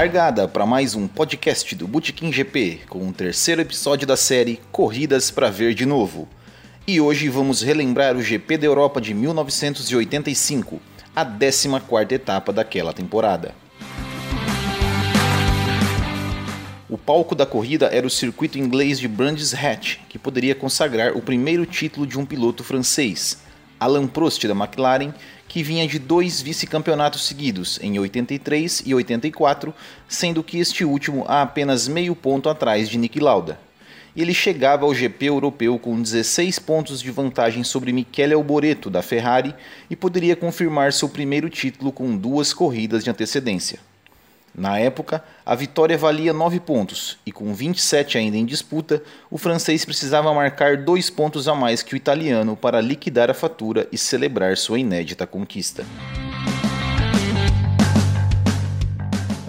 Largada para mais um podcast do Botequim GP, com o terceiro episódio da série Corridas para Ver de Novo. E hoje vamos relembrar o GP da Europa de 1985, a 14ª etapa daquela temporada. O palco da corrida era o circuito inglês de Brands Hatch, que poderia consagrar o primeiro título de um piloto francês, Alain Prost da McLaren, que vinha de dois vice-campeonatos seguidos, em 83 e 84, sendo que este último a apenas meio ponto atrás de Nick Lauda. Ele chegava ao GP europeu com 16 pontos de vantagem sobre Michele Alboreto da Ferrari e poderia confirmar seu primeiro título com duas corridas de antecedência. Na época, a vitória valia 9 pontos, e com 27 ainda em disputa, o francês precisava marcar dois pontos a mais que o italiano para liquidar a fatura e celebrar sua inédita conquista.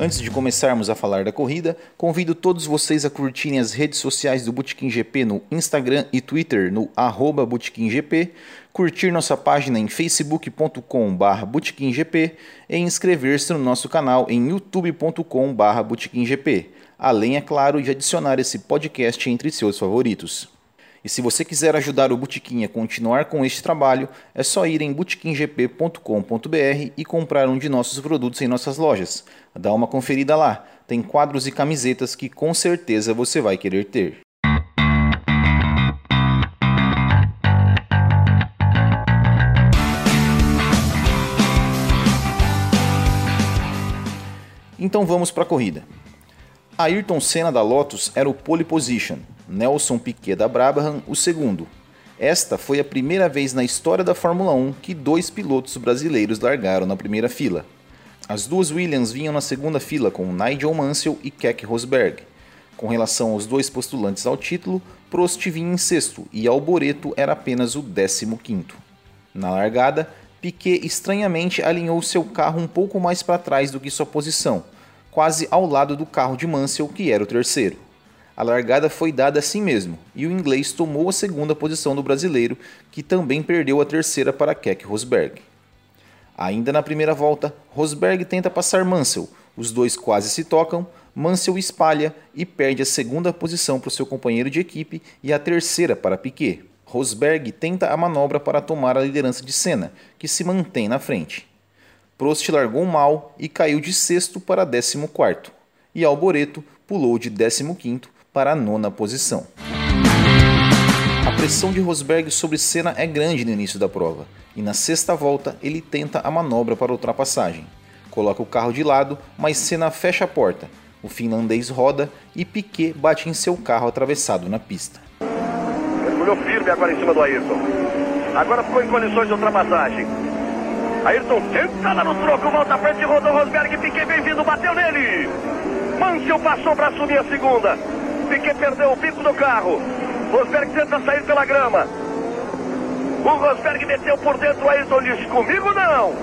Antes de começarmos a falar da corrida, convido todos vocês a curtirem as redes sociais do Botequim GP no Instagram e Twitter no arroba GP, curtir nossa página em facebook.com.br botequimgp e inscrever-se no nosso canal em youtube.com.br botequimgp, além, é claro, de adicionar esse podcast entre seus favoritos. E se você quiser ajudar o Botequim a continuar com este trabalho, é só ir em botequimgp.com.br e comprar um de nossos produtos em nossas lojas. Dá uma conferida lá, tem quadros e camisetas que com certeza você vai querer ter. Então vamos para a corrida. Ayrton Senna da Lotus era o pole position, Nelson Piquet da Brabham o segundo. Esta foi a primeira vez na história da Fórmula 1 que dois pilotos brasileiros largaram na primeira fila. As duas Williams vinham na segunda fila com Nigel Mansell e Keck Rosberg. Com relação aos dois postulantes ao título, Prost vinha em sexto e Alboreto era apenas o décimo quinto. Na largada, Piquet estranhamente alinhou seu carro um pouco mais para trás do que sua posição, quase ao lado do carro de Mansell, que era o terceiro. A largada foi dada assim mesmo, e o inglês tomou a segunda posição do brasileiro, que também perdeu a terceira para Keck Rosberg. Ainda na primeira volta, Rosberg tenta passar Mansell, os dois quase se tocam, Mansell espalha e perde a segunda posição para o seu companheiro de equipe e a terceira para Piquet. Rosberg tenta a manobra para tomar a liderança de Senna, que se mantém na frente. Prost largou mal e caiu de sexto para décimo quarto, e Alboreto pulou de décimo quinto para a nona posição. A pressão de Rosberg sobre Senna é grande no início da prova, e na sexta volta ele tenta a manobra para ultrapassagem. Coloca o carro de lado, mas Senna fecha a porta. O finlandês roda e Piquet bate em seu carro atravessado na pista. Mergulhou firme agora em cima do Ayrton. Agora ficou em condições de ultrapassagem. Ayrton tenta lá no troco, volta à frente, rodou Rosberg, Piquet bem-vindo, bateu nele. Mansell passou para assumir a segunda. Piquet perdeu o bico do carro. Rosberg tenta sair pela grama. O Rosberg meteu por dentro, Ayrton disse, comigo não.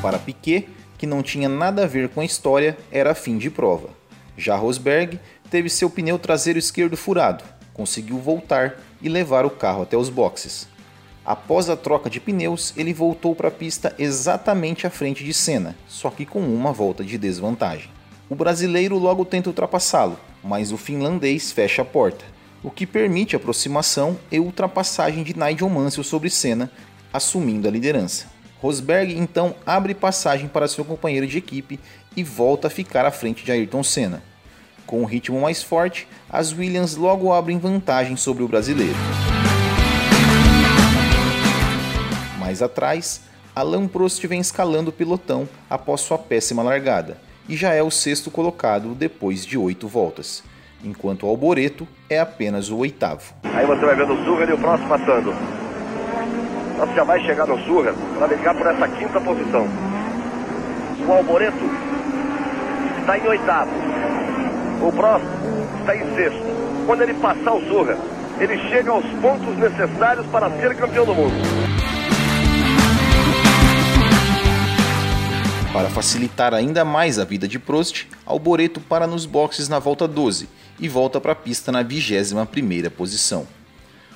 Para Piquet, que não tinha nada a ver com a história, era fim de prova. Já Rosberg teve seu pneu traseiro esquerdo furado, conseguiu voltar e levar o carro até os boxes. Após a troca de pneus, ele voltou para a pista exatamente à frente de Senna, só que com uma volta de desvantagem. O brasileiro logo tenta ultrapassá-lo, mas o finlandês fecha a porta, o que permite aproximação e ultrapassagem de Nigel Mansell sobre Senna, assumindo a liderança. Rosberg então abre passagem para seu companheiro de equipe e volta a ficar à frente de Ayrton Senna. Com o ritmo mais forte, as Williams logo abrem vantagem sobre o brasileiro. Mais atrás, Alain Prost vem escalando o pilotão após sua péssima largada e já é o sexto colocado depois de oito voltas, enquanto Alboreto é apenas o oitavo. Aí você vai vendo o Surra e o próximo passando. Nós já vai chegar no Surra para brigar por essa quinta posição. O Alboreto está em oitavo. O próximo está em sexto. Quando ele passar o Surra, ele chega aos pontos necessários para ser campeão do mundo. Para facilitar ainda mais a vida de Prost, Alboreto para nos boxes na volta 12 e volta para a pista na 21ª posição.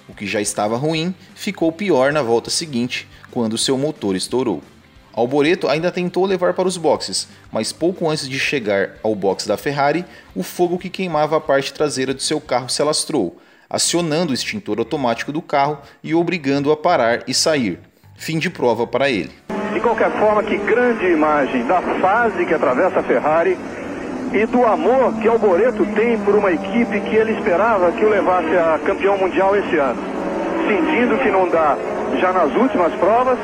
O que já estava ruim ficou pior na volta seguinte, quando seu motor estourou. Alboreto ainda tentou levar para os boxes, mas pouco antes de chegar ao box da Ferrari, o fogo que queimava a parte traseira do seu carro se alastrou, acionando o extintor automático do carro e obrigando-o a parar e sair. Fim de prova para ele. De qualquer forma, que grande imagem da fase que atravessa a Ferrari e do amor que Alboreto tem por uma equipe que ele esperava que o levasse a campeão mundial esse ano. Sentindo que não dá já nas últimas provas,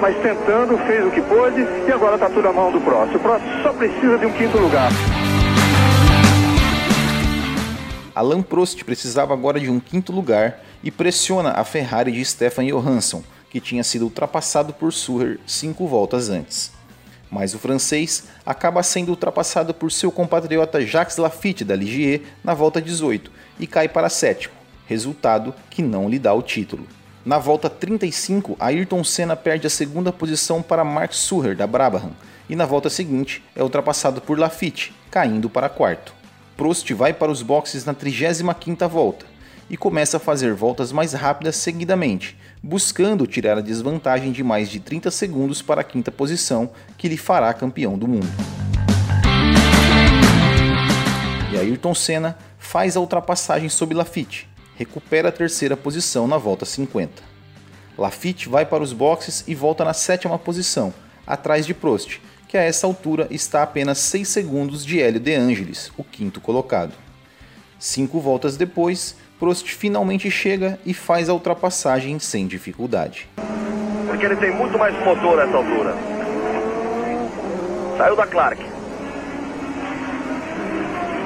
mas tentando, fez o que pôde e agora está tudo à mão do próximo. O próximo só precisa de um quinto lugar. Alain Prost precisava agora de um quinto lugar e pressiona a Ferrari de Stefan Johansson, que tinha sido ultrapassado por Suher cinco voltas antes. Mas o francês acaba sendo ultrapassado por seu compatriota Jacques Lafitte da Ligier na volta 18 e cai para sétimo, resultado que não lhe dá o título. Na volta 35, Ayrton Senna perde a segunda posição para Mark Suher, da Brabham, e na volta seguinte é ultrapassado por Lafitte, caindo para quarto. Prost vai para os boxes na 35ª volta e começa a fazer voltas mais rápidas seguidamente, buscando tirar a desvantagem de mais de 30 segundos para a quinta posição, que lhe fará campeão do mundo. E Ayrton Senna faz a ultrapassagem sobre Lafitte, recupera a terceira posição na volta 50. Lafitte vai para os boxes e volta na sétima posição, atrás de Prost, que a essa altura está a apenas 6 segundos de Hélio De Angelis, o quinto colocado. Cinco voltas depois, Prost finalmente chega e faz a ultrapassagem sem dificuldade. Porque ele tem muito mais motor nessa altura. Saiu da Clark.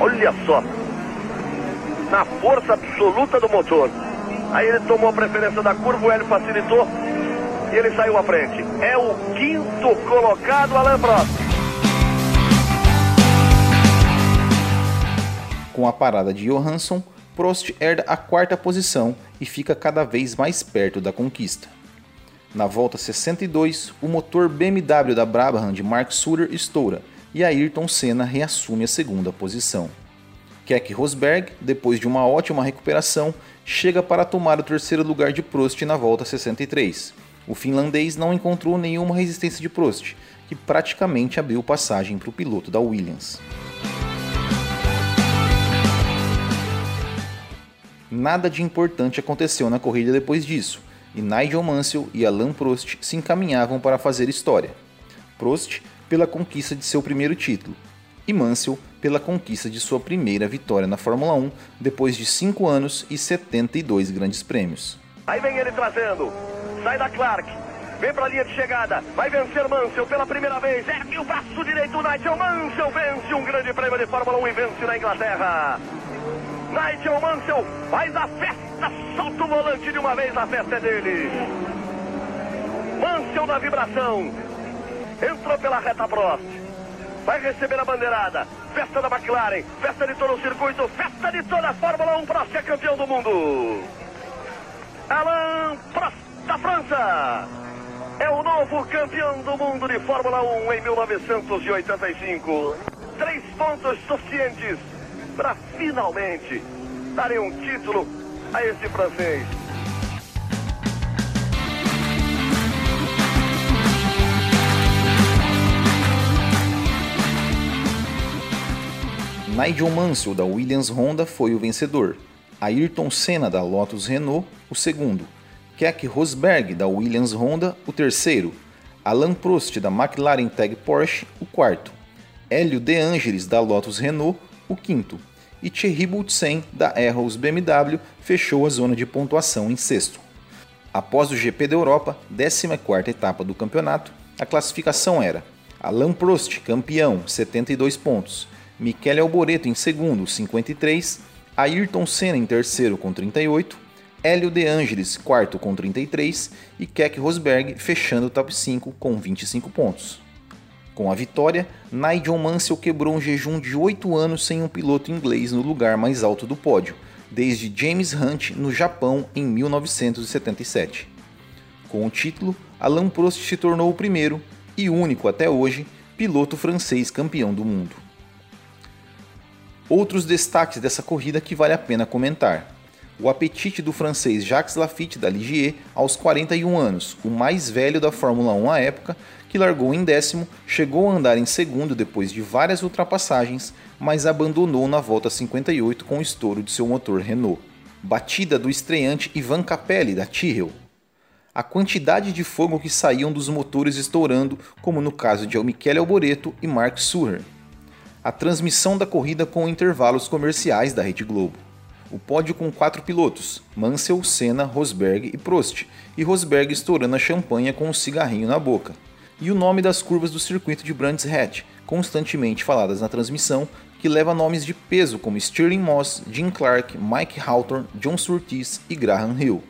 Olha só na força absoluta do motor. Aí ele tomou a preferência da curva, o Hélio facilitou e ele saiu à frente. É o quinto colocado, Alain Prost. Com a parada de Johansson, Prost herda a quarta posição e fica cada vez mais perto da conquista. Na volta 62, o motor BMW da Brabham de Mark Sutter estoura e Ayrton Senna reassume a segunda posição. Keck Rosberg, depois de uma ótima recuperação, chega para tomar o terceiro lugar de Prost na volta 63. O finlandês não encontrou nenhuma resistência de Prost, que praticamente abriu passagem para o piloto da Williams. Nada de importante aconteceu na corrida depois disso, e Nigel Mansell e Alain Prost se encaminhavam para fazer história. Prost pela conquista de seu primeiro título, e Mansell pela conquista de sua primeira vitória na Fórmula 1 depois de 5 anos e 72 grandes prêmios. Aí vem ele trazendo, sai da Clark, vem para a linha de chegada, vai vencer Mansell pela primeira vez, ergue o braço direito, Nigel Mansell vence um grande prêmio de Fórmula 1 e vence na Inglaterra. Nigel Mansell. Faz a festa, solta o volante de uma vez, a festa é dele. Mansell na vibração, entrou pela reta Prost, vai receber a bandeirada, festa da McLaren, festa de todo o circuito, festa de toda a Fórmula 1, Prost é campeão do mundo. Alain Prost da França. É o novo campeão do mundo de Fórmula 1 em 1985. Três pontos suficientes para finalmente darem um título a esse francês. Nigel Mansell da Williams Honda foi o vencedor, Ayrton Senna da Lotus Renault o segundo, Keck Rosberg da Williams Honda o terceiro, Alain Prost da McLaren Tag Porsche o quarto, Hélio De Angelis da Lotus Renault o quinto. E Thierry Boutsen da Arrows BMW fechou a zona de pontuação em sexto. Após o GP da Europa, 14ª etapa do campeonato, a classificação era Alain Prost, campeão, 72 pontos, Michele Alboreto em segundo, 53, Ayrton Senna em terceiro com 38, Hélio De Angelis quarto com 33 e Keck Rosberg fechando o top 5 com 25 pontos. Com a vitória, Nigel Mansell quebrou um jejum de 8 anos sem um piloto inglês no lugar mais alto do pódio, desde James Hunt no Japão em 1977. Com o título, Alain Prost se tornou o primeiro e único até hoje piloto francês campeão do mundo. Outros destaques dessa corrida que vale a pena comentar. O apetite do francês Jacques Lafitte da Ligier aos 41 anos, o mais velho da Fórmula 1 à época, que largou em décimo, chegou a andar em segundo depois de várias ultrapassagens, mas abandonou na volta 58 com o estouro de seu motor Renault. Batida do estreante Ivan Capelli da Tyrrell. A quantidade de fogo que saíam dos motores estourando, como no caso de Michele Alboreto e Mark Suher. A transmissão da corrida com intervalos comerciais da Rede Globo o pódio com quatro pilotos: Mansell, Senna, Rosberg e Prost, e Rosberg estourando a champanhe com um cigarrinho na boca. E o nome das curvas do circuito de Brands Hatch, constantemente faladas na transmissão, que leva nomes de peso como Stirling Moss, Jim Clark, Mike Hawthorne, John Surtees e Graham Hill.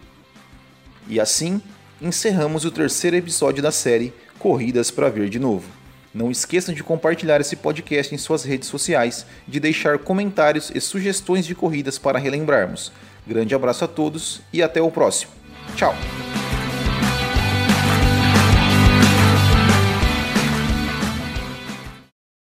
E assim, encerramos o terceiro episódio da série Corridas para Ver de Novo. Não esqueçam de compartilhar esse podcast em suas redes sociais, de deixar comentários e sugestões de corridas para relembrarmos. Grande abraço a todos e até o próximo. Tchau!